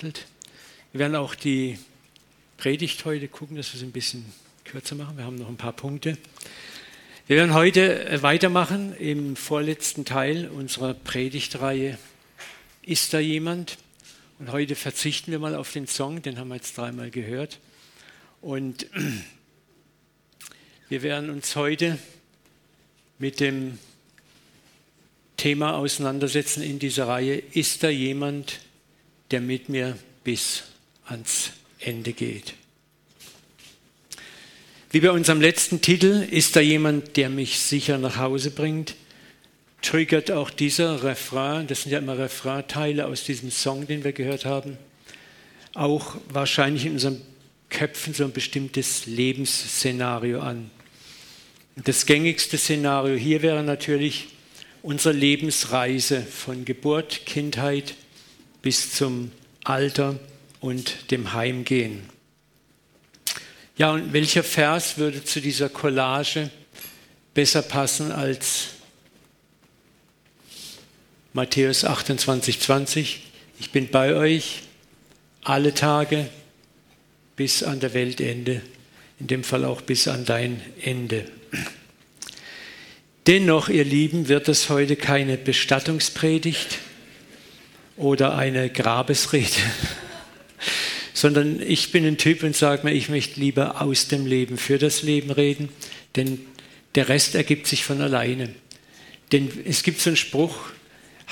Wir werden auch die Predigt heute gucken, dass wir es ein bisschen kürzer machen. Wir haben noch ein paar Punkte. Wir werden heute äh, weitermachen im vorletzten Teil unserer Predigtreihe. Ist da jemand? Und heute verzichten wir mal auf den Song, den haben wir jetzt dreimal gehört. Und wir werden uns heute mit dem Thema auseinandersetzen in dieser Reihe. Ist da jemand, der mit mir bis ans Ende geht? Wie bei unserem letzten Titel, ist da jemand, der mich sicher nach Hause bringt? Triggert auch dieser Refrain, das sind ja immer Refrain-Teile aus diesem Song, den wir gehört haben, auch wahrscheinlich in unseren Köpfen so ein bestimmtes Lebensszenario an. Das gängigste Szenario hier wäre natürlich, unsere Lebensreise von Geburt, Kindheit bis zum Alter und dem Heimgehen. Ja, und welcher Vers würde zu dieser Collage besser passen als Matthäus 28, 20? Ich bin bei euch alle Tage bis an der Weltende, in dem Fall auch bis an dein Ende. Dennoch, ihr Lieben, wird es heute keine Bestattungspredigt oder eine Grabesrede, sondern ich bin ein Typ und sage mir, ich möchte lieber aus dem Leben für das Leben reden, denn der Rest ergibt sich von alleine. Denn es gibt so einen Spruch,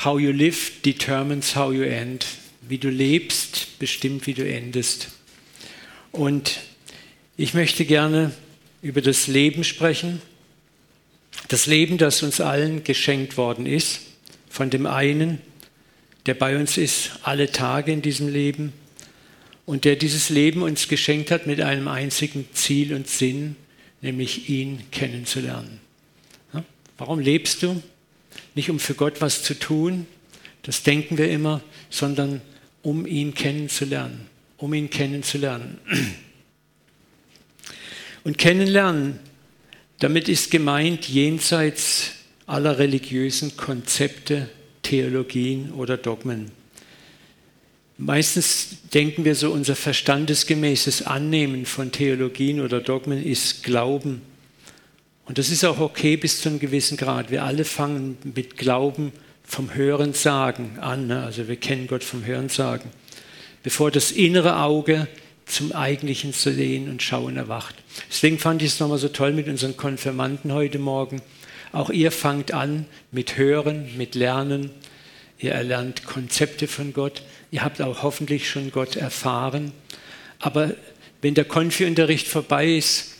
how you live determines how you end. Wie du lebst, bestimmt, wie du endest. Und ich möchte gerne über das Leben sprechen das Leben, das uns allen geschenkt worden ist, von dem einen, der bei uns ist, alle Tage in diesem Leben und der dieses Leben uns geschenkt hat mit einem einzigen Ziel und Sinn, nämlich ihn kennenzulernen. Ja? Warum lebst du? Nicht um für Gott was zu tun, das denken wir immer, sondern um ihn kennenzulernen, um ihn kennenzulernen. Und kennenlernen damit ist gemeint jenseits aller religiösen Konzepte, Theologien oder Dogmen. Meistens denken wir so, unser verstandesgemäßes Annehmen von Theologien oder Dogmen ist Glauben. Und das ist auch okay bis zu einem gewissen Grad. Wir alle fangen mit Glauben vom Hörensagen an. Ne? Also wir kennen Gott vom Hörensagen. Bevor das innere Auge zum eigentlichen Sehen und Schauen erwacht. Deswegen fand ich es nochmal so toll mit unseren Konfirmanden heute Morgen. Auch ihr fangt an mit Hören, mit Lernen. Ihr erlernt Konzepte von Gott. Ihr habt auch hoffentlich schon Gott erfahren. Aber wenn der Konfi-Unterricht vorbei ist,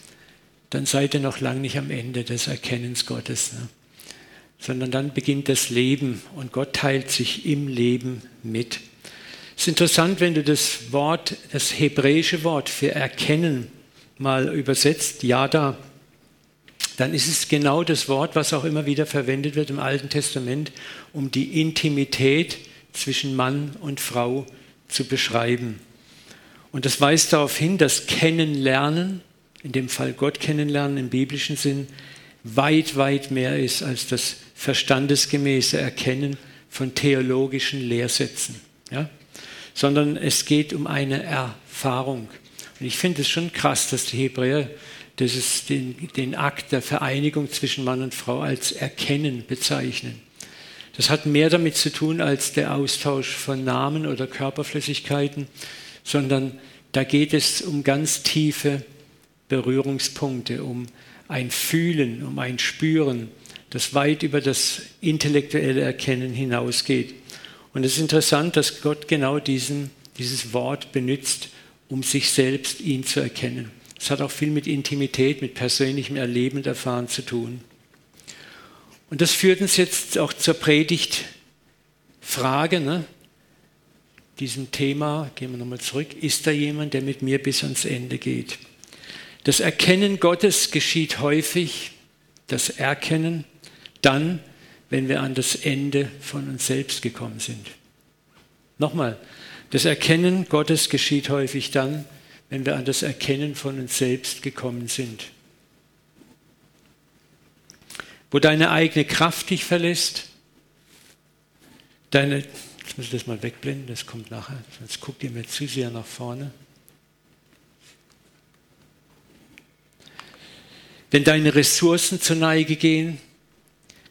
dann seid ihr noch lange nicht am Ende des Erkennens Gottes. Ne? Sondern dann beginnt das Leben und Gott teilt sich im Leben mit. Es ist interessant, wenn du das Wort, das hebräische Wort für erkennen mal übersetzt, Yada, dann ist es genau das Wort, was auch immer wieder verwendet wird im Alten Testament, um die Intimität zwischen Mann und Frau zu beschreiben. Und das weist darauf hin, dass Kennenlernen, in dem Fall Gott kennenlernen im biblischen Sinn, weit, weit mehr ist als das verstandesgemäße Erkennen von theologischen Lehrsätzen. Ja? sondern es geht um eine Erfahrung. Und ich finde es schon krass, dass die Hebräer das ist den, den Akt der Vereinigung zwischen Mann und Frau als Erkennen bezeichnen. Das hat mehr damit zu tun als der Austausch von Namen oder Körperflüssigkeiten, sondern da geht es um ganz tiefe Berührungspunkte, um ein Fühlen, um ein Spüren, das weit über das intellektuelle Erkennen hinausgeht. Und es ist interessant, dass Gott genau diesen, dieses Wort benutzt, um sich selbst, ihn zu erkennen. Es hat auch viel mit Intimität, mit persönlichem Erleben und Erfahren zu tun. Und das führt uns jetzt auch zur Predigtfrage, ne? diesem Thema, gehen wir nochmal zurück, ist da jemand, der mit mir bis ans Ende geht? Das Erkennen Gottes geschieht häufig, das Erkennen dann, wenn wir an das Ende von uns selbst gekommen sind. Nochmal, das Erkennen Gottes geschieht häufig dann, wenn wir an das Erkennen von uns selbst gekommen sind. Wo deine eigene Kraft dich verlässt, deine, Jetzt muss ich das mal wegblenden, das kommt nachher. Sonst guckt ihr mir zu sehr nach vorne. Wenn deine Ressourcen zur Neige gehen,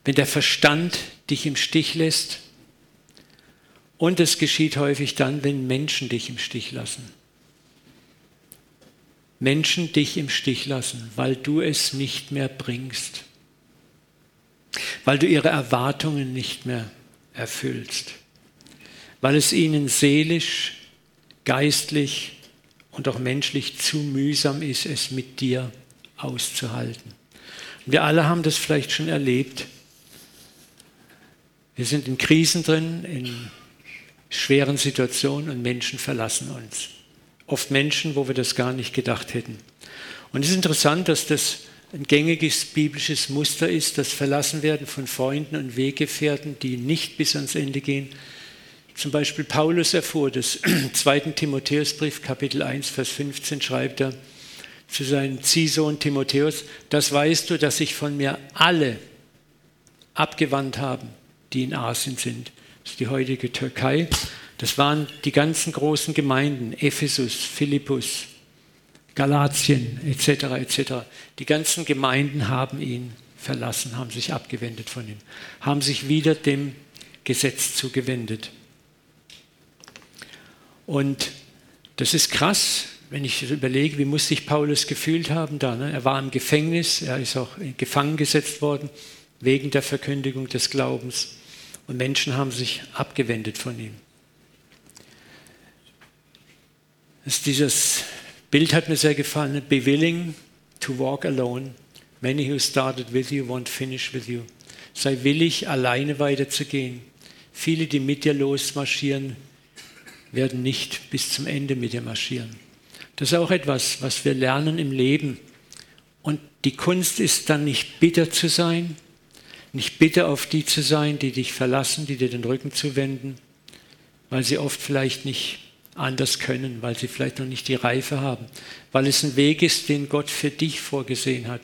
wenn der Verstand dich im Stich lässt, und es geschieht häufig dann, wenn Menschen dich im Stich lassen. Menschen dich im Stich lassen, weil du es nicht mehr bringst, weil du ihre Erwartungen nicht mehr erfüllst, weil es ihnen seelisch, geistlich und auch menschlich zu mühsam ist, es mit dir auszuhalten. Und wir alle haben das vielleicht schon erlebt. Wir sind in Krisen drin, in schweren Situationen und Menschen verlassen uns. Oft Menschen, wo wir das gar nicht gedacht hätten. Und es ist interessant, dass das ein gängiges biblisches Muster ist, das Verlassenwerden von Freunden und Weggefährten, die nicht bis ans Ende gehen. Zum Beispiel Paulus erfuhr das. Im 2. Timotheusbrief, Kapitel 1, Vers 15 schreibt er zu seinem Ziehsohn Timotheus, das weißt du, dass sich von mir alle abgewandt haben, die in Asien sind. Das ist die heutige Türkei. Das waren die ganzen großen Gemeinden, Ephesus, Philippus, Galatien etc. etc. Die ganzen Gemeinden haben ihn verlassen, haben sich abgewendet von ihm, haben sich wieder dem Gesetz zugewendet. Und das ist krass, wenn ich überlege, wie muss sich Paulus gefühlt haben da. Ne? Er war im Gefängnis, er ist auch gefangen gesetzt worden wegen der Verkündigung des Glaubens. Und Menschen haben sich abgewendet von ihm. Das dieses Bild hat mir sehr gefallen. Be willing to walk alone. Many who started with you won't finish with you. Sei willig, alleine weiterzugehen. Viele, die mit dir losmarschieren, werden nicht bis zum Ende mit dir marschieren. Das ist auch etwas, was wir lernen im Leben. Und die Kunst ist dann nicht bitter zu sein, nicht bitter auf die zu sein, die dich verlassen, die dir den Rücken zuwenden, weil sie oft vielleicht nicht anders können, weil sie vielleicht noch nicht die Reife haben, weil es ein Weg ist, den Gott für dich vorgesehen hat.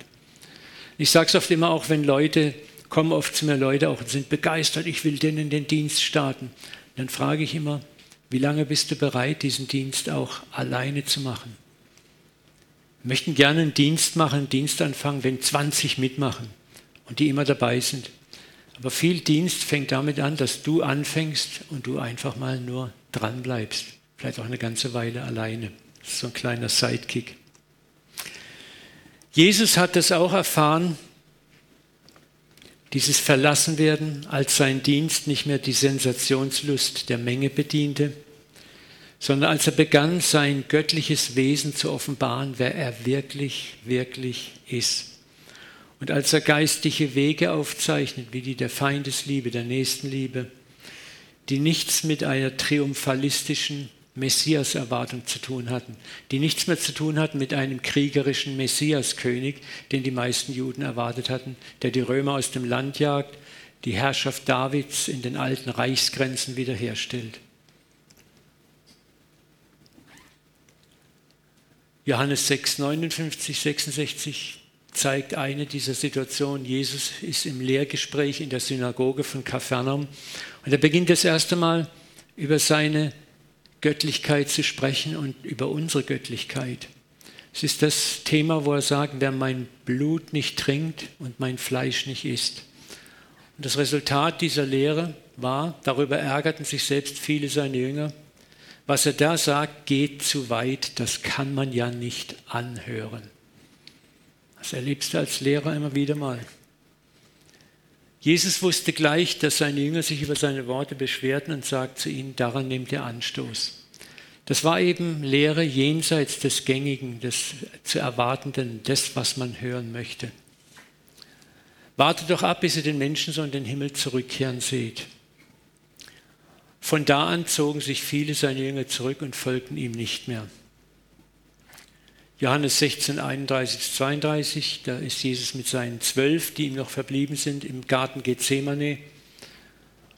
Ich sage es oft immer auch, wenn Leute kommen oft zu mir Leute auch und sind begeistert, ich will denen den Dienst starten. Dann frage ich immer, wie lange bist du bereit, diesen Dienst auch alleine zu machen? Wir möchten gerne einen Dienst machen, einen Dienst anfangen, wenn 20 mitmachen und die immer dabei sind. Aber viel Dienst fängt damit an, dass du anfängst und du einfach mal nur dran bleibst. Vielleicht auch eine ganze Weile alleine. Das ist so ein kleiner Sidekick. Jesus hat das auch erfahren, dieses Verlassenwerden, als sein Dienst nicht mehr die Sensationslust der Menge bediente, sondern als er begann, sein göttliches Wesen zu offenbaren, wer er wirklich, wirklich ist. Und als er geistliche Wege aufzeichnet, wie die der Feindesliebe, der Nächstenliebe, die nichts mit einer triumphalistischen Messias-Erwartung zu tun hatten, die nichts mehr zu tun hatten mit einem kriegerischen Messiaskönig, den die meisten Juden erwartet hatten, der die Römer aus dem Land jagt, die Herrschaft Davids in den alten Reichsgrenzen wiederherstellt. Johannes 6, 59, 66 zeigt eine dieser Situationen. Jesus ist im Lehrgespräch in der Synagoge von Kapharnaum und er beginnt das erste Mal über seine Göttlichkeit zu sprechen und über unsere Göttlichkeit. Es ist das Thema, wo er sagt, wer mein Blut nicht trinkt und mein Fleisch nicht isst. Und das Resultat dieser Lehre war, darüber ärgerten sich selbst viele seiner Jünger, was er da sagt, geht zu weit, das kann man ja nicht anhören. Das erlebst du als Lehrer immer wieder mal. Jesus wusste gleich, dass seine Jünger sich über seine Worte beschwerten und sagt zu ihnen, daran nehmt ihr Anstoß. Das war eben Lehre jenseits des Gängigen, des zu Erwartenden, des, was man hören möchte. Wartet doch ab, bis ihr den Menschen so in den Himmel zurückkehren seht. Von da an zogen sich viele seiner Jünger zurück und folgten ihm nicht mehr. Johannes 16, 31, 32, da ist Jesus mit seinen zwölf, die ihm noch verblieben sind, im Garten Gethsemane.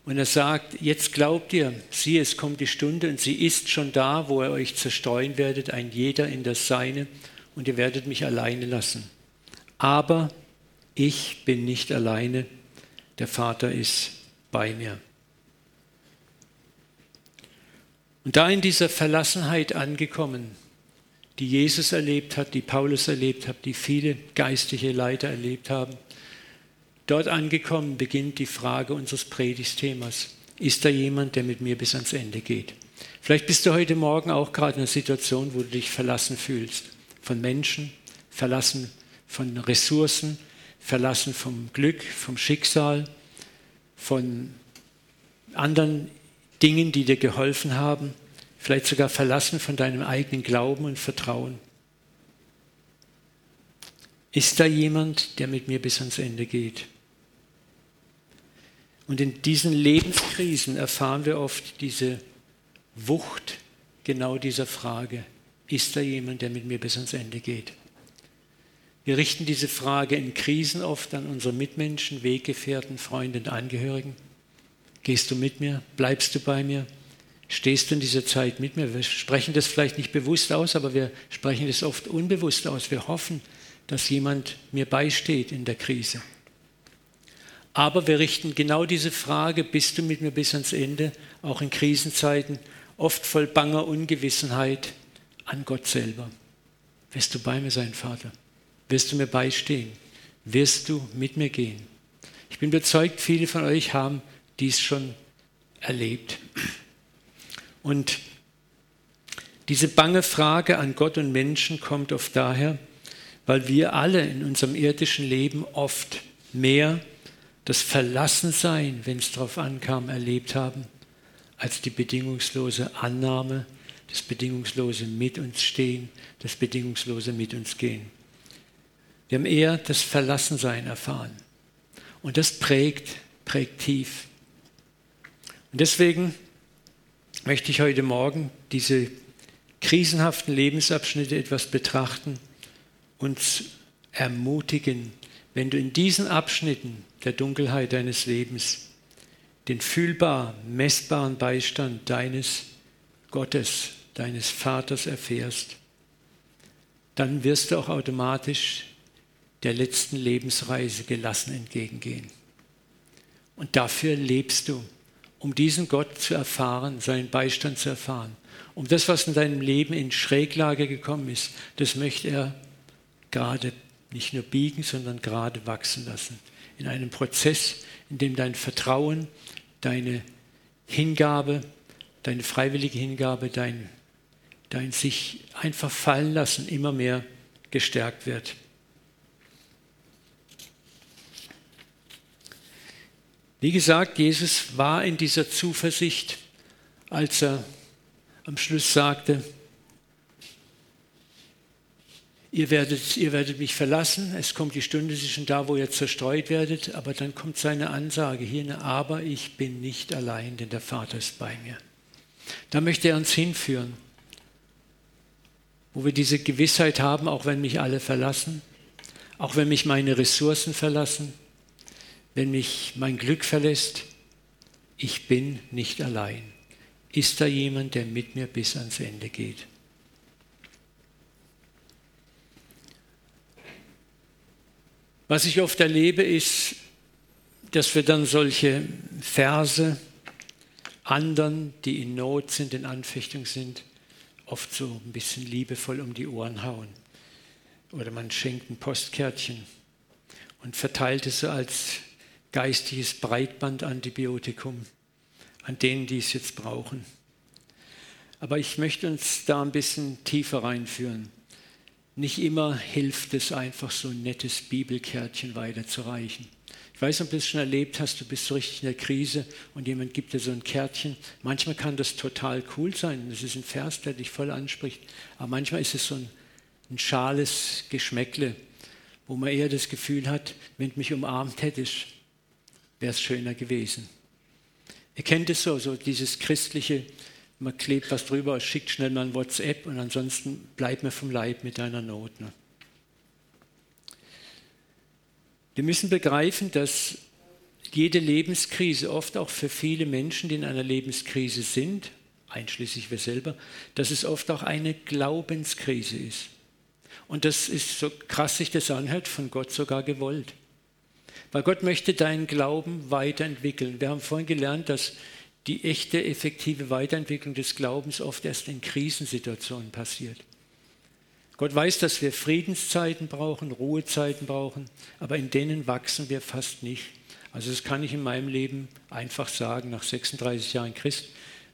Und er sagt, jetzt glaubt ihr, siehe, es kommt die Stunde und sie ist schon da, wo ihr euch zerstreuen werdet, ein jeder in das Seine, und ihr werdet mich alleine lassen. Aber ich bin nicht alleine, der Vater ist bei mir. Und da in dieser Verlassenheit angekommen, die Jesus erlebt hat, die Paulus erlebt hat, die viele geistliche Leiter erlebt haben, dort angekommen beginnt die Frage unseres Predigtthemas. Ist da jemand, der mit mir bis ans Ende geht? Vielleicht bist du heute Morgen auch gerade in einer Situation, wo du dich verlassen fühlst. Von Menschen, verlassen von Ressourcen, verlassen vom Glück, vom Schicksal, von anderen Dingen, die dir geholfen haben, vielleicht sogar verlassen von deinem eigenen Glauben und Vertrauen. Ist da jemand, der mit mir bis ans Ende geht? Und in diesen Lebenskrisen erfahren wir oft diese Wucht genau dieser Frage. Ist da jemand, der mit mir bis ans Ende geht? Wir richten diese Frage in Krisen oft an unsere Mitmenschen, Weggefährten, Freunde und Angehörigen. Gehst du mit mir? Bleibst du bei mir? Stehst du in dieser Zeit mit mir? Wir sprechen das vielleicht nicht bewusst aus, aber wir sprechen das oft unbewusst aus. Wir hoffen, dass jemand mir beisteht in der Krise. Aber wir richten genau diese Frage, bist du mit mir bis ans Ende, auch in Krisenzeiten, oft voll banger Ungewissenheit an Gott selber. Wirst du bei mir sein, Vater? Wirst du mir beistehen? Wirst du mit mir gehen? Ich bin überzeugt, viele von euch haben dies schon erlebt. Und diese bange Frage an Gott und Menschen kommt oft daher, weil wir alle in unserem irdischen Leben oft mehr das Verlassensein, wenn es darauf ankam, erlebt haben, als die bedingungslose Annahme, das bedingungslose Mit uns stehen, das bedingungslose Mit uns gehen. Wir haben eher das Verlassensein erfahren. Und das prägt, prägt tief. Und deswegen möchte ich heute Morgen diese krisenhaften Lebensabschnitte etwas betrachten, uns ermutigen, wenn du in diesen Abschnitten der Dunkelheit deines Lebens den fühlbar messbaren Beistand deines Gottes, deines Vaters erfährst, dann wirst du auch automatisch der letzten Lebensreise gelassen entgegengehen. Und dafür lebst du, um diesen Gott zu erfahren, seinen Beistand zu erfahren. Um das, was in deinem Leben in Schräglage gekommen ist, das möchte er gerade nicht nur biegen, sondern gerade wachsen lassen. In einem Prozess, in dem dein Vertrauen, deine Hingabe, deine freiwillige Hingabe, dein, dein sich einfach fallen lassen immer mehr gestärkt wird. Wie gesagt, Jesus war in dieser Zuversicht, als er am Schluss sagte, ihr werdet, ihr werdet mich verlassen, es kommt die Stunde, sie ist schon da, wo ihr zerstreut werdet, aber dann kommt seine Ansage hier, ne, aber ich bin nicht allein, denn der Vater ist bei mir. Da möchte er uns hinführen, wo wir diese Gewissheit haben, auch wenn mich alle verlassen, auch wenn mich meine Ressourcen verlassen, wenn mich mein Glück verlässt, ich bin nicht allein. Ist da jemand, der mit mir bis ans Ende geht? Was ich oft erlebe, ist, dass wir dann solche Verse anderen, die in Not sind, in Anfechtung sind, oft so ein bisschen liebevoll um die Ohren hauen. Oder man schenkt ein Postkärtchen und verteilt es so als geistiges Breitbandantibiotikum an denen, die es jetzt brauchen. Aber ich möchte uns da ein bisschen tiefer reinführen. Nicht immer hilft es einfach, so ein nettes Bibelkärtchen weiterzureichen. Ich weiß ob du es schon erlebt hast, du bist so richtig in der Krise und jemand gibt dir so ein Kärtchen. Manchmal kann das total cool sein. Das ist ein Vers, der dich voll anspricht. Aber manchmal ist es so ein, ein schales Geschmäckle, wo man eher das Gefühl hat, wenn du mich umarmt hättest, wäre es schöner gewesen. Ihr kennt es so, so dieses christliche, man klebt was drüber, schickt schnell mal ein WhatsApp und ansonsten bleibt mir vom Leib mit deiner Not. Ne? Wir müssen begreifen, dass jede Lebenskrise, oft auch für viele Menschen, die in einer Lebenskrise sind, einschließlich wir selber, dass es oft auch eine Glaubenskrise ist. Und das ist, so krass sich das anhört, von Gott sogar gewollt. Weil Gott möchte deinen Glauben weiterentwickeln. Wir haben vorhin gelernt, dass die echte, effektive Weiterentwicklung des Glaubens oft erst in Krisensituationen passiert. Gott weiß, dass wir Friedenszeiten brauchen, Ruhezeiten brauchen, aber in denen wachsen wir fast nicht. Also das kann ich in meinem Leben einfach sagen, nach 36 Jahren Christ,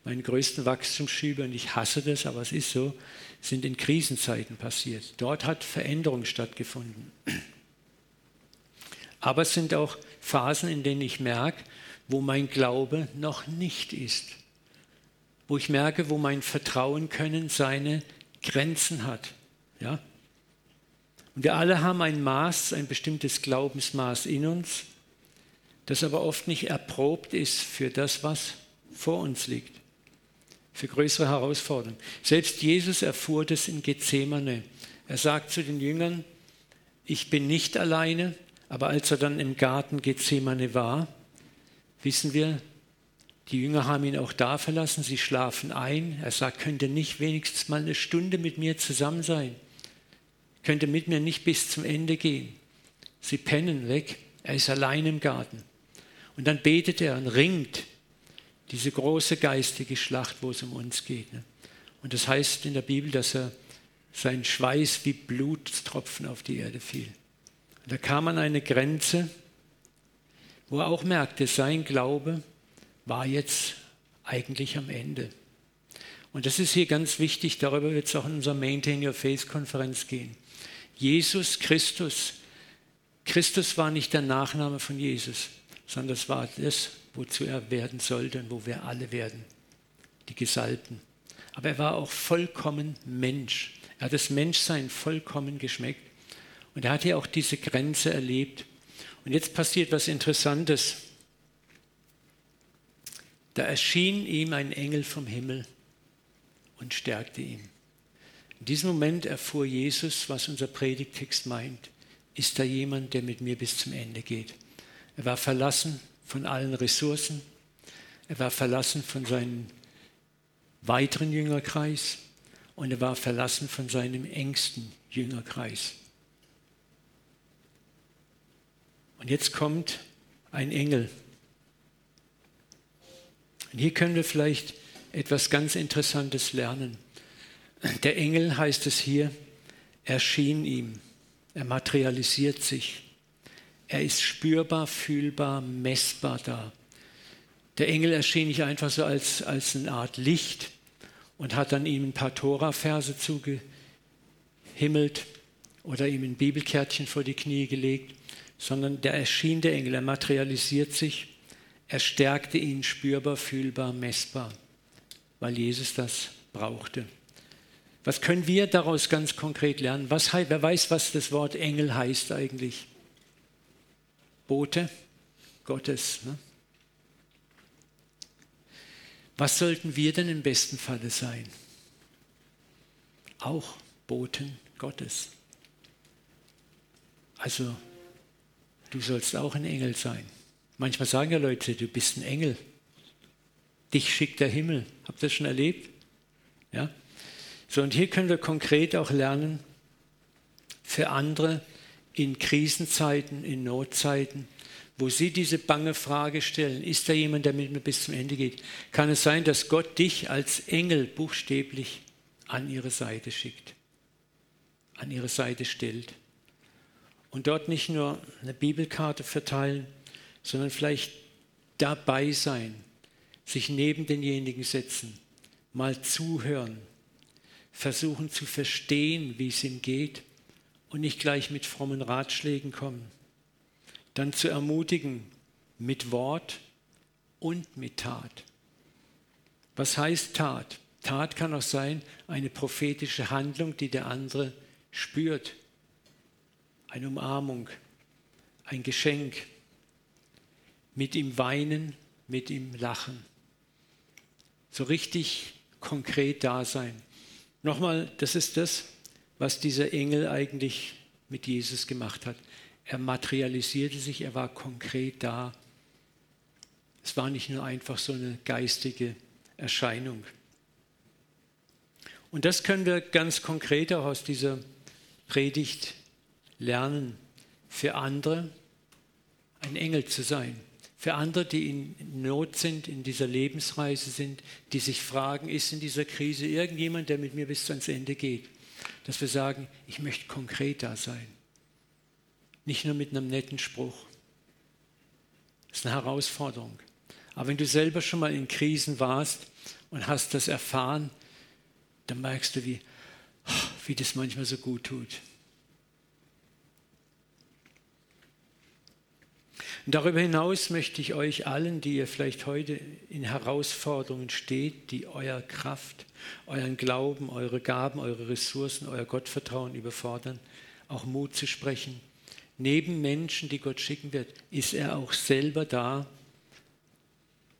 meine größten Wachstumsschübe, und ich hasse das, aber es ist so, sind in Krisenzeiten passiert. Dort hat Veränderung stattgefunden. Aber es sind auch Phasen, in denen ich merke, wo mein Glaube noch nicht ist. Wo ich merke, wo mein Vertrauen können seine Grenzen hat. Ja? Und wir alle haben ein Maß, ein bestimmtes Glaubensmaß in uns, das aber oft nicht erprobt ist für das, was vor uns liegt, für größere Herausforderungen. Selbst Jesus erfuhr das in Gethsemane. Er sagt zu den Jüngern, ich bin nicht alleine, aber als er dann im Garten Gethsemane war, wissen wir, die Jünger haben ihn auch da verlassen, sie schlafen ein. Er sagt, könnt ihr nicht wenigstens mal eine Stunde mit mir zusammen sein? Könnt ihr mit mir nicht bis zum Ende gehen? Sie pennen weg, er ist allein im Garten. Und dann betet er und ringt diese große geistige Schlacht, wo es um uns geht. Ne? Und das heißt in der Bibel, dass er sein Schweiß wie Blutstropfen auf die Erde fiel. Und da kam an eine Grenze, wo er auch merkte, sein Glaube war jetzt eigentlich am Ende. Und das ist hier ganz wichtig, darüber wird es auch in unserer Maintain Your Faith Konferenz gehen. Jesus Christus, Christus war nicht der Nachname von Jesus, sondern das war das, wozu er werden sollte und wo wir alle werden, die Gesalbten. Aber er war auch vollkommen Mensch. Er hat das Menschsein vollkommen geschmeckt. Und er hat ja auch diese Grenze erlebt. Und jetzt passiert was Interessantes. Da erschien ihm ein Engel vom Himmel und stärkte ihn. In diesem Moment erfuhr Jesus, was unser Predigtext meint. Ist da jemand, der mit mir bis zum Ende geht? Er war verlassen von allen Ressourcen. Er war verlassen von seinem weiteren Jüngerkreis und er war verlassen von seinem engsten Jüngerkreis. Und jetzt kommt ein Engel. Und hier können wir vielleicht etwas ganz Interessantes lernen. Der Engel heißt es hier, erschien ihm. Er materialisiert sich. Er ist spürbar, fühlbar, messbar da. Der Engel erschien nicht einfach so als, als eine Art Licht und hat dann ihm ein paar Tora-Verse zugehimmelt oder ihm ein Bibelkärtchen vor die Knie gelegt, sondern der erschien der Engel, er materialisiert sich, er stärkte ihn spürbar, fühlbar, messbar, weil Jesus das brauchte. Was können wir daraus ganz konkret lernen? Was, wer weiß, was das Wort Engel heißt eigentlich? Bote Gottes. Ne? Was sollten wir denn im besten Falle sein? Auch Boten Gottes. Also du sollst auch ein Engel sein. Manchmal sagen ja Leute, du bist ein Engel. Dich schickt der Himmel. Habt ihr das schon erlebt? Ja? So, und hier können wir konkret auch lernen, für andere in Krisenzeiten, in Notzeiten, wo sie diese bange Frage stellen, ist da jemand, der mit mir bis zum Ende geht, kann es sein, dass Gott dich als Engel buchstäblich an ihre Seite schickt, an ihre Seite stellt und dort nicht nur eine Bibelkarte verteilen, sondern vielleicht dabei sein, sich neben denjenigen setzen, mal zuhören, versuchen zu verstehen, wie es ihm geht und nicht gleich mit frommen Ratschlägen kommen. Dann zu ermutigen mit Wort und mit Tat. Was heißt Tat? Tat kann auch sein eine prophetische Handlung, die der andere spürt, eine Umarmung, ein Geschenk, mit ihm weinen, mit ihm lachen. So richtig konkret da sein. Nochmal, das ist das, was dieser Engel eigentlich mit Jesus gemacht hat. Er materialisierte sich, er war konkret da. Es war nicht nur einfach so eine geistige Erscheinung. Und das können wir ganz konkret auch aus dieser Predigt lernen, für andere ein Engel zu sein, für andere, die in Not sind, in dieser Lebensreise sind, die sich fragen, ist in dieser Krise irgendjemand, der mit mir bis ans Ende geht? Dass wir sagen, ich möchte konkret da sein. Nicht nur mit einem netten Spruch. Das ist eine Herausforderung. Aber wenn du selber schon mal in Krisen warst und hast das erfahren, dann merkst du, wie, wie das manchmal so gut tut. Und darüber hinaus möchte ich euch allen, die ihr vielleicht heute in Herausforderungen steht, die euer Kraft, euren Glauben, eure Gaben, eure Ressourcen, euer Gottvertrauen überfordern, auch Mut zu sprechen. Neben Menschen, die Gott schicken wird, ist er auch selber da,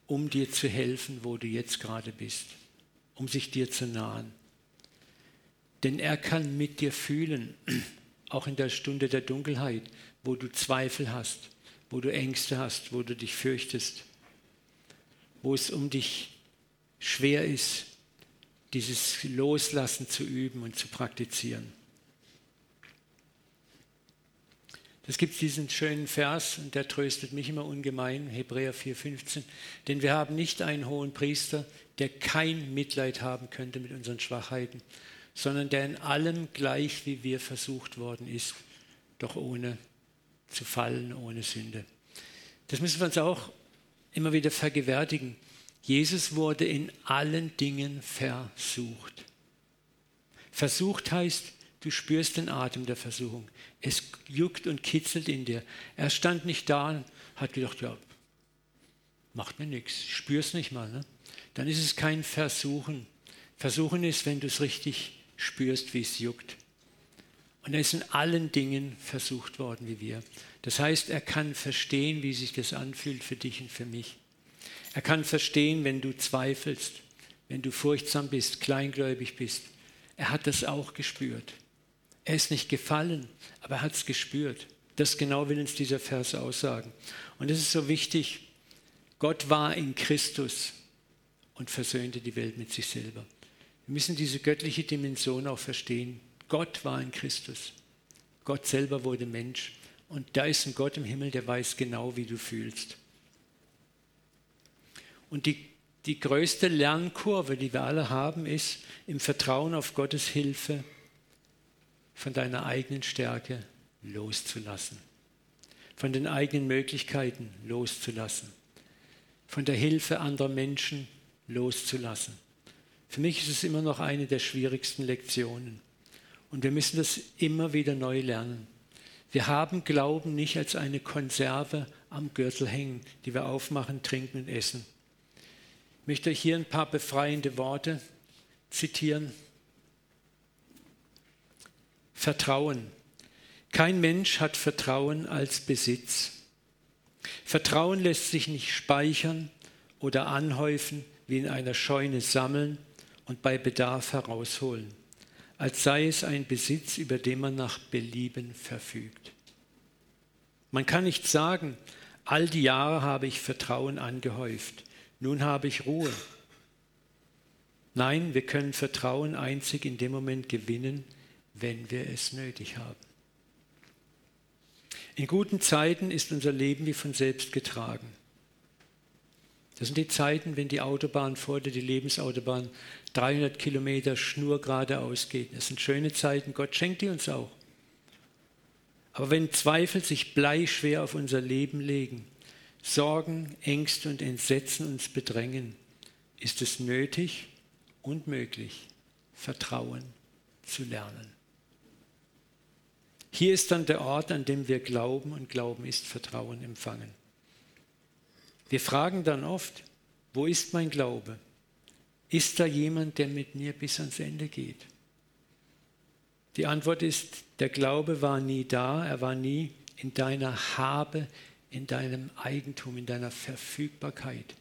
um dir zu helfen, wo du jetzt gerade bist, um sich dir zu nahen. Denn er kann mit dir fühlen, auch in der Stunde der Dunkelheit, wo du Zweifel hast wo du Ängste hast, wo du dich fürchtest, wo es um dich schwer ist, dieses Loslassen zu üben und zu praktizieren. Es gibt diesen schönen Vers und der tröstet mich immer ungemein, Hebräer 4,15. Denn wir haben nicht einen hohen Priester, der kein Mitleid haben könnte mit unseren Schwachheiten, sondern der in allem gleich wie wir versucht worden ist, doch ohne zu fallen ohne Sünde. Das müssen wir uns auch immer wieder vergewärtigen. Jesus wurde in allen Dingen versucht. Versucht heißt, du spürst den Atem der Versuchung. Es juckt und kitzelt in dir. Er stand nicht da und hat gedacht, ja, macht mir nichts, spür's nicht mal. Ne? Dann ist es kein Versuchen. Versuchen ist, wenn du es richtig spürst, wie es juckt. Und er ist in allen Dingen versucht worden wie wir. Das heißt, er kann verstehen, wie sich das anfühlt für dich und für mich. Er kann verstehen, wenn du zweifelst, wenn du furchtsam bist, kleingläubig bist. Er hat das auch gespürt. Er ist nicht gefallen, aber er hat es gespürt. Das genau will uns dieser Vers aussagen. Und es ist so wichtig, Gott war in Christus und versöhnte die Welt mit sich selber. Wir müssen diese göttliche Dimension auch verstehen. Gott war in Christus. Gott selber wurde Mensch. Und da ist ein Gott im Himmel, der weiß genau, wie du fühlst. Und die, die größte Lernkurve, die wir alle haben, ist im Vertrauen auf Gottes Hilfe von deiner eigenen Stärke loszulassen, von den eigenen Möglichkeiten loszulassen, von der Hilfe anderer Menschen loszulassen. Für mich ist es immer noch eine der schwierigsten Lektionen. Und wir müssen das immer wieder neu lernen. Wir haben Glauben nicht als eine Konserve am Gürtel hängen, die wir aufmachen, trinken und essen. Ich möchte hier ein paar befreiende Worte zitieren. Vertrauen. Kein Mensch hat Vertrauen als Besitz. Vertrauen lässt sich nicht speichern oder anhäufen, wie in einer Scheune sammeln und bei Bedarf herausholen als sei es ein Besitz, über den man nach Belieben verfügt. Man kann nicht sagen, all die Jahre habe ich Vertrauen angehäuft, nun habe ich Ruhe. Nein, wir können Vertrauen einzig in dem Moment gewinnen, wenn wir es nötig haben. In guten Zeiten ist unser Leben wie von selbst getragen. Das sind die Zeiten, wenn die Autobahn vor dir, die Lebensautobahn, 300 Kilometer schnurgerade ausgeht. Das sind schöne Zeiten, Gott schenkt die uns auch. Aber wenn Zweifel sich bleischwer auf unser Leben legen, Sorgen, Ängste und Entsetzen uns bedrängen, ist es nötig und möglich, Vertrauen zu lernen. Hier ist dann der Ort, an dem wir glauben und Glauben ist Vertrauen empfangen. Wir fragen dann oft, wo ist mein Glaube? Ist da jemand, der mit mir bis ans Ende geht? Die Antwort ist, der Glaube war nie da, er war nie in deiner Habe, in deinem Eigentum, in deiner Verfügbarkeit,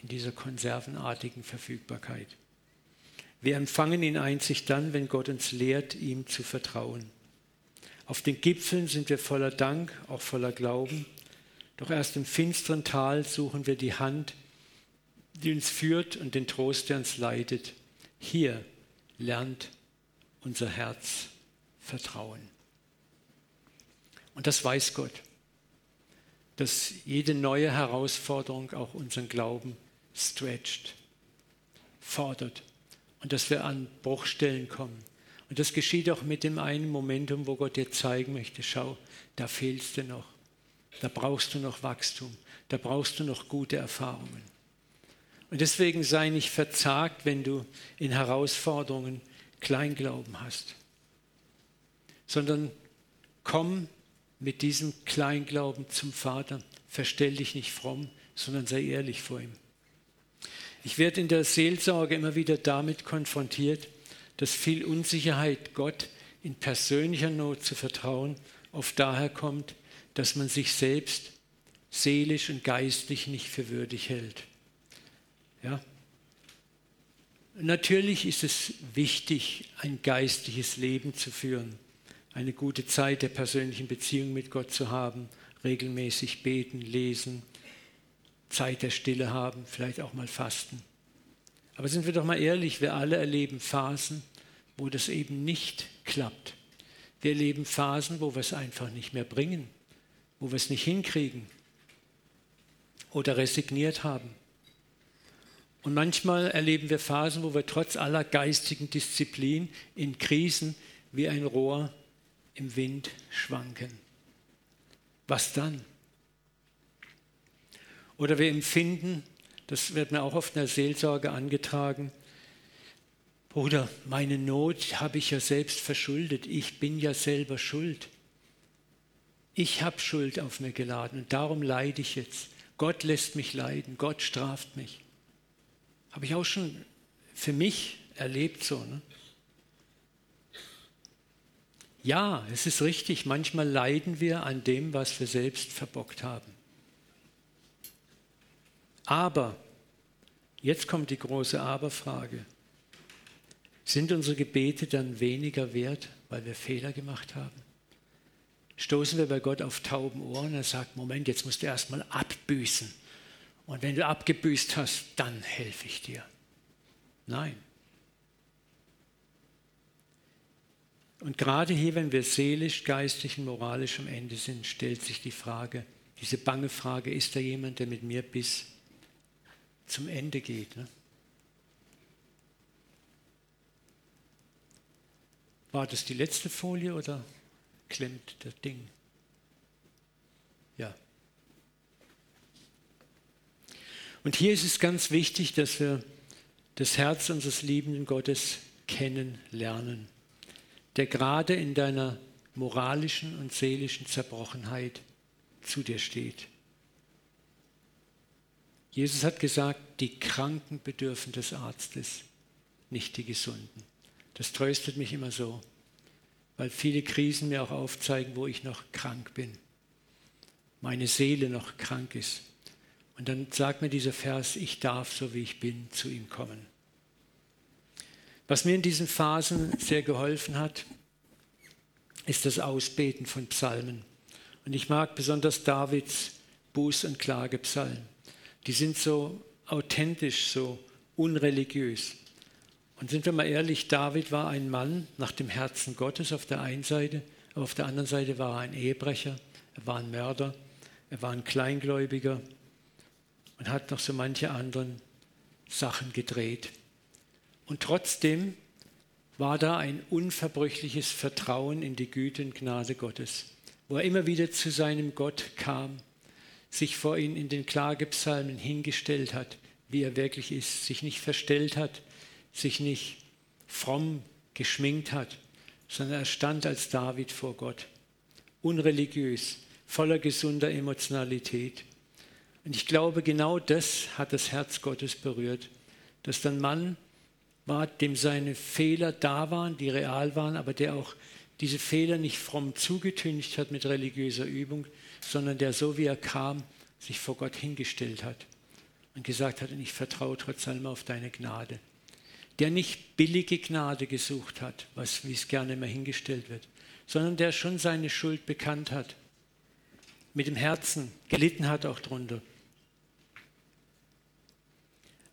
in dieser konservenartigen Verfügbarkeit. Wir empfangen ihn einzig dann, wenn Gott uns lehrt, ihm zu vertrauen. Auf den Gipfeln sind wir voller Dank, auch voller Glauben. Doch erst im finsteren Tal suchen wir die Hand, die uns führt und den Trost, der uns leitet. Hier lernt unser Herz Vertrauen. Und das weiß Gott. dass jede neue Herausforderung auch unseren Glauben stretcht, fordert und dass wir an Bruchstellen kommen. Und das geschieht auch mit dem einen Momentum, wo Gott dir zeigen möchte, schau, da fehlst du noch, da brauchst du noch Wachstum, da brauchst du noch gute Erfahrungen. Und deswegen sei nicht verzagt, wenn du in Herausforderungen Kleinglauben hast, sondern komm mit diesem Kleinglauben zum Vater. Verstell dich nicht fromm, sondern sei ehrlich vor ihm. Ich werde in der Seelsorge immer wieder damit konfrontiert, dass viel Unsicherheit Gott in persönlicher Not zu vertrauen oft daher kommt, dass man sich selbst seelisch und geistlich nicht für würdig hält. Ja? Natürlich ist es wichtig, ein geistliches Leben zu führen, eine gute Zeit der persönlichen Beziehung mit Gott zu haben, regelmäßig beten, lesen, Zeit der Stille haben, vielleicht auch mal fasten. Aber sind wir doch mal ehrlich, wir alle erleben Phasen, wo das eben nicht klappt. Wir erleben Phasen, wo wir es einfach nicht mehr bringen, wo wir es nicht hinkriegen oder resigniert haben. Und manchmal erleben wir Phasen, wo wir trotz aller geistigen Disziplin in Krisen wie ein Rohr im Wind schwanken. Was dann? Oder wir empfinden, das wird mir auch oft in der Seelsorge angetragen, Bruder, meine Not habe ich ja selbst verschuldet. Ich bin ja selber schuld. Ich habe Schuld auf mir geladen und darum leide ich jetzt. Gott lässt mich leiden, Gott straft mich. Habe ich auch schon für mich erlebt so. Ne? Ja, es ist richtig, manchmal leiden wir an dem, was wir selbst verbockt haben. Aber, jetzt kommt die große Aberfrage, sind unsere Gebete dann weniger wert, weil wir Fehler gemacht haben? Stoßen wir bei Gott auf tauben Ohren, er sagt, Moment, jetzt musst du erstmal abbüßen und wenn du abgebüßt hast, dann helfe ich dir. Nein. Und gerade hier, wenn wir seelisch, geistig und moralisch am Ende sind, stellt sich die Frage, diese bange Frage, ist da jemand, der mit mir bis zum Ende geht? Ne? War das die letzte Folie oder klemmt das Ding? Ja. Und hier ist es ganz wichtig, dass wir das Herz unseres liebenden Gottes kennenlernen, der gerade in deiner moralischen und seelischen Zerbrochenheit zu dir steht. Jesus hat gesagt, die Kranken bedürfen des Arztes, nicht die Gesunden. Das tröstet mich immer so, weil viele Krisen mir auch aufzeigen, wo ich noch krank bin, meine Seele noch krank ist. Und dann sagt mir dieser Vers, ich darf, so wie ich bin, zu ihm kommen. Was mir in diesen Phasen sehr geholfen hat, ist das Ausbeten von Psalmen. Und ich mag besonders Davids Buß- und Klagepsalmen. Die sind so authentisch, so unreligiös. Und sind wir mal ehrlich, David war ein Mann nach dem Herzen Gottes auf der einen Seite, aber auf der anderen Seite war er ein Ehebrecher, er war ein Mörder, er war ein Kleingläubiger, und hat noch so manche anderen Sachen gedreht. Und trotzdem war da ein unverbrüchliches Vertrauen in die Güte und Gnade Gottes, wo er immer wieder zu seinem Gott kam, sich vor ihn in den Klagepsalmen hingestellt hat, wie er wirklich ist, sich nicht verstellt hat, sich nicht fromm geschminkt hat, sondern er stand als David vor Gott, unreligiös, voller gesunder Emotionalität. Und ich glaube, genau das hat das Herz Gottes berührt, dass dann Mann war, dem seine Fehler da waren, die real waren, aber der auch diese Fehler nicht fromm zugetüncht hat mit religiöser Übung, sondern der so wie er kam, sich vor Gott hingestellt hat und gesagt hat, ich vertraue trotz allem auf deine Gnade. Der nicht billige Gnade gesucht hat, was, wie es gerne immer hingestellt wird, sondern der schon seine Schuld bekannt hat, mit dem Herzen gelitten hat auch drunter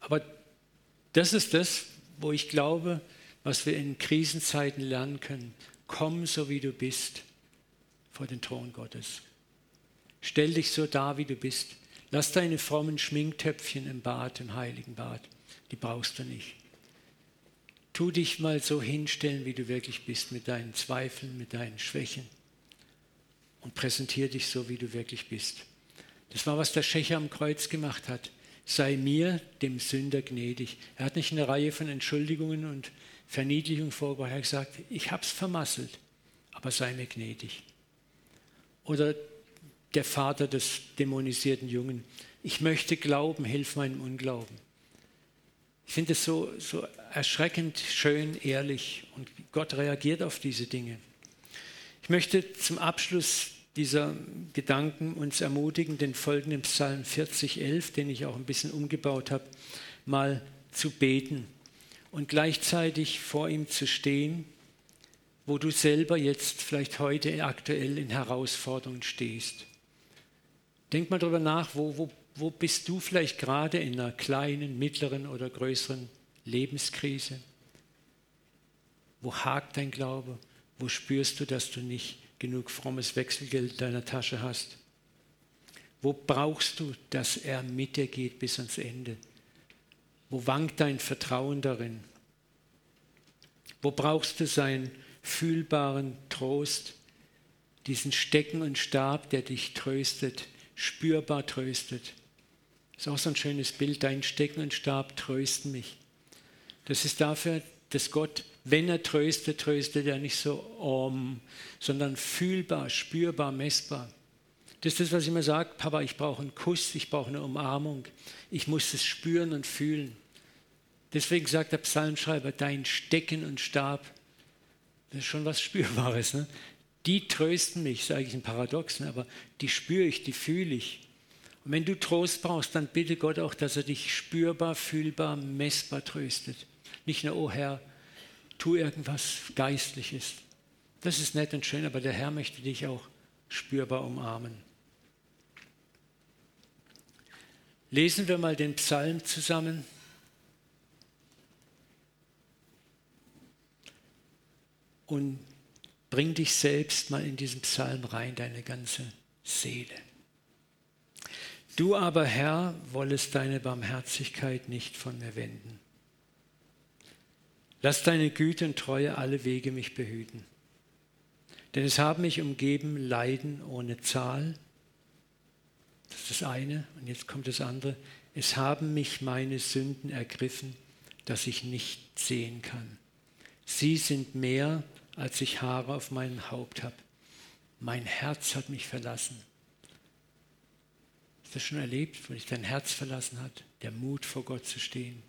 aber das ist das, wo ich glaube, was wir in Krisenzeiten lernen können. Komm so wie du bist vor den Thron Gottes. Stell dich so dar, wie du bist. Lass deine frommen Schminktöpfchen im Bad, im heiligen Bad. Die brauchst du nicht. Tu dich mal so hinstellen, wie du wirklich bist, mit deinen Zweifeln, mit deinen Schwächen. Und präsentier dich so, wie du wirklich bist. Das war, was der Schächer am Kreuz gemacht hat. Sei mir, dem Sünder, gnädig. Er hat nicht eine Reihe von Entschuldigungen und Verniedlichungen vorgebracht. Er hat gesagt, ich hab's vermasselt, aber sei mir gnädig. Oder der Vater des dämonisierten Jungen. Ich möchte glauben, hilf meinem Unglauben. Ich finde es so, so erschreckend schön, ehrlich und Gott reagiert auf diese Dinge. Ich möchte zum Abschluss dieser Gedanken uns ermutigen, den folgenden Psalm 40, 11, den ich auch ein bisschen umgebaut habe, mal zu beten und gleichzeitig vor ihm zu stehen, wo du selber jetzt vielleicht heute aktuell in Herausforderungen stehst. Denk mal darüber nach, wo, wo, wo bist du vielleicht gerade in einer kleinen, mittleren oder größeren Lebenskrise? Wo hakt dein Glaube? Wo spürst du, dass du nicht genug frommes Wechselgeld in deiner Tasche hast? Wo brauchst du, dass er mit dir geht bis ans Ende? Wo wankt dein Vertrauen darin? Wo brauchst du seinen fühlbaren Trost, diesen Stecken und Stab, der dich tröstet, spürbar tröstet. Das ist auch so ein schönes Bild, dein Stecken und Stab trösten mich. Das ist dafür, dass Gott, wenn er tröstet, tröstet er nicht so um, sondern fühlbar, spürbar, messbar. Das ist das, was ich immer sage, Papa, ich brauche einen Kuss, ich brauche eine Umarmung. Ich muss es spüren und fühlen. Deswegen sagt der Psalmschreiber, dein Stecken und Stab, das ist schon was Spürbares. Ne? Die trösten mich, sage ich ein Paradoxen, aber die spüre ich, die fühle ich. Und wenn du Trost brauchst, dann bitte Gott auch, dass er dich spürbar, fühlbar, messbar tröstet. Nicht nur, oh Herr, tu irgendwas Geistliches. Das ist nett und schön, aber der Herr möchte dich auch spürbar umarmen. Lesen wir mal den Psalm zusammen. Und Bring dich selbst mal in diesen Psalm rein, deine ganze Seele. Du aber, Herr, wollest deine Barmherzigkeit nicht von mir wenden. Lass deine Güte und Treue alle Wege mich behüten. Denn es haben mich umgeben Leiden ohne Zahl. Das ist das eine. Und jetzt kommt das andere. Es haben mich meine Sünden ergriffen, dass ich nicht sehen kann. Sie sind mehr als ich Haare auf meinem Haupt habe. Mein Herz hat mich verlassen. Hast du das schon erlebt, wo dich dein Herz verlassen hat? Der Mut vor Gott zu stehen.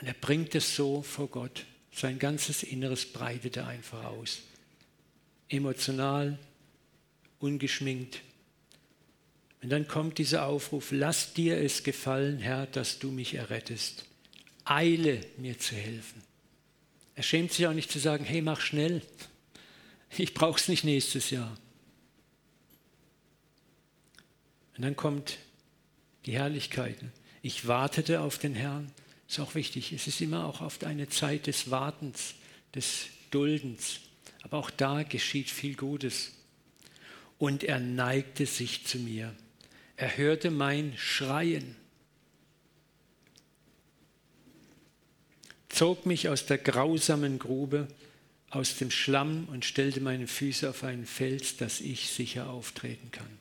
Und er bringt es so vor Gott. Sein ganzes Inneres breitet er einfach aus. Emotional, ungeschminkt. Und dann kommt dieser Aufruf, lass dir es gefallen, Herr, dass du mich errettest. Eile mir zu helfen. Er schämt sich auch nicht zu sagen, hey, mach schnell. Ich brauche es nicht nächstes Jahr. Und dann kommt die Herrlichkeit. Ich wartete auf den Herrn. Ist auch wichtig. Es ist immer auch oft eine Zeit des Wartens, des Duldens. Aber auch da geschieht viel Gutes. Und er neigte sich zu mir. Er hörte mein Schreien. zog mich aus der grausamen Grube, aus dem Schlamm und stellte meine Füße auf einen Fels, dass ich sicher auftreten kann.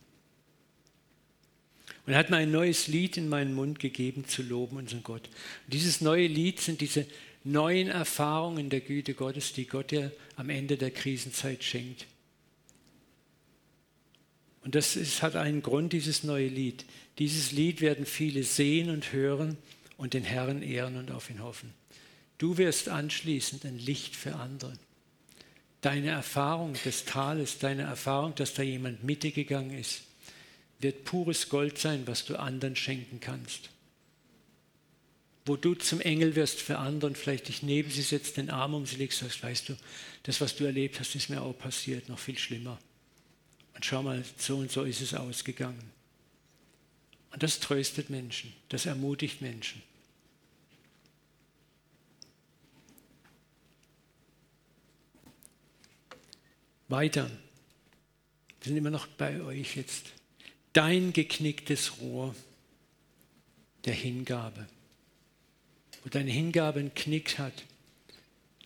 Und er hat mir ein neues Lied in meinen Mund gegeben, zu loben unseren Gott. Und dieses neue Lied sind diese neuen Erfahrungen der Güte Gottes, die Gott dir am Ende der Krisenzeit schenkt. Und das ist, hat einen Grund, dieses neue Lied. Dieses Lied werden viele sehen und hören und den Herrn ehren und auf ihn hoffen. Du wirst anschließend ein Licht für andere. Deine Erfahrung des Tales, deine Erfahrung, dass da jemand mit dir gegangen ist, wird pures Gold sein, was du anderen schenken kannst. Wo du zum Engel wirst für andere und vielleicht dich neben sie setzt, den Arm um sie legst, sagst, weißt du, das, was du erlebt hast, ist mir auch passiert, noch viel schlimmer. Und schau mal, so und so ist es ausgegangen. Und das tröstet Menschen, das ermutigt Menschen. Weiter. Wir sind immer noch bei euch jetzt. Dein geknicktes Rohr der Hingabe. Wo deine Hingabe einen Knick hat,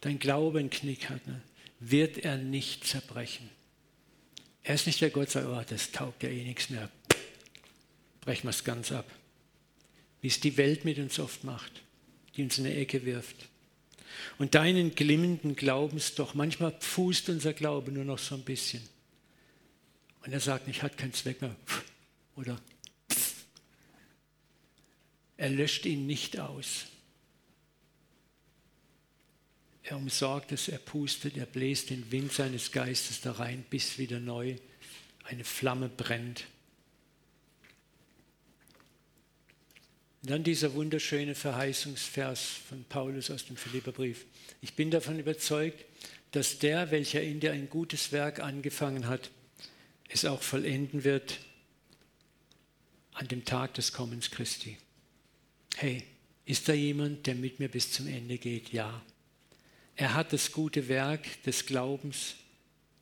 dein Glaube einen Knick hat, ne, wird er nicht zerbrechen. Er ist nicht der Gott, der sagt, oh, das taugt ja eh nichts mehr. Brechen wir es ganz ab. Wie es die Welt mit uns oft macht, die uns in eine Ecke wirft. Und deinen glimmenden Glaubens doch, manchmal pfust unser Glaube nur noch so ein bisschen. Und er sagt nicht, hat keinen Zweck mehr. Oder er löscht ihn nicht aus. Er umsorgt es, er pustet, er bläst den Wind seines Geistes da rein, bis wieder neu eine Flamme brennt. Und dann dieser wunderschöne Verheißungsvers von Paulus aus dem Philipperbrief. Ich bin davon überzeugt, dass der, welcher in dir ein gutes Werk angefangen hat, es auch vollenden wird an dem Tag des Kommens Christi. Hey, ist da jemand, der mit mir bis zum Ende geht? Ja. Er hat das gute Werk des Glaubens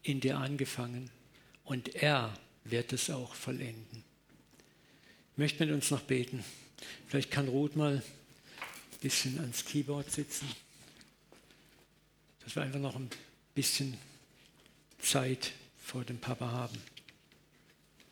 in dir angefangen und er wird es auch vollenden. Ich möchte mit uns noch beten. Vielleicht kann Ruth mal ein bisschen ans Keyboard sitzen, dass wir einfach noch ein bisschen Zeit vor dem Papa haben.